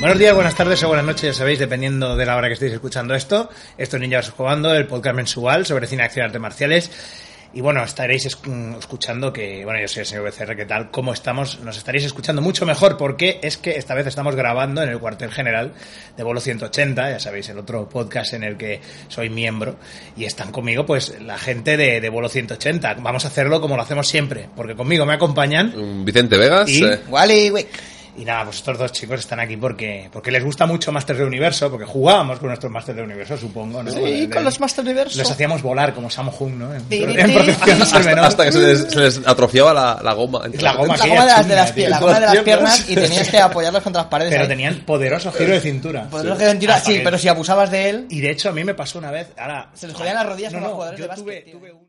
Buenos días, buenas tardes o buenas noches, ya sabéis, dependiendo de la hora que estéis escuchando esto. Esto es Ninjas Jugando, el podcast mensual sobre cine, acción y artes marciales. Y bueno, estaréis es- mm, escuchando que, bueno, yo soy el señor BCR, ¿qué tal? ¿Cómo estamos? Nos estaréis escuchando mucho mejor porque es que esta vez estamos grabando en el cuartel general de Bolo 180, ya sabéis, el otro podcast en el que soy miembro. Y están conmigo, pues, la gente de, de Bolo 180. Vamos a hacerlo como lo hacemos siempre, porque conmigo me acompañan Un Vicente Vegas. Y- eh, Wally, güey. Y nada, pues estos dos chicos están aquí porque, porque les gusta mucho Masters de Universo, porque jugábamos con nuestros Masters de Universo, supongo, ¿no? Sí, De- con los Master Universo. Les hacíamos volar como Sammo Hung, ¿no? En, en protección hasta, menor. hasta que se les, se les atrofiaba la, la goma. La goma La aquella goma de las, de chunga, las, tío. pie- la goma de las Las piernas y tenías que apoyarlos contra las paredes. Pero ahí. tenían poderoso giro de cintura. Poderoso giro de cintura, Hasta sí, que- pero si abusabas de él, Y de hecho a mí me pasó una vez, ahora... Se les jodían las rodillas no, con los no, jugadores yo de básquet, tuve, tío. tuve un...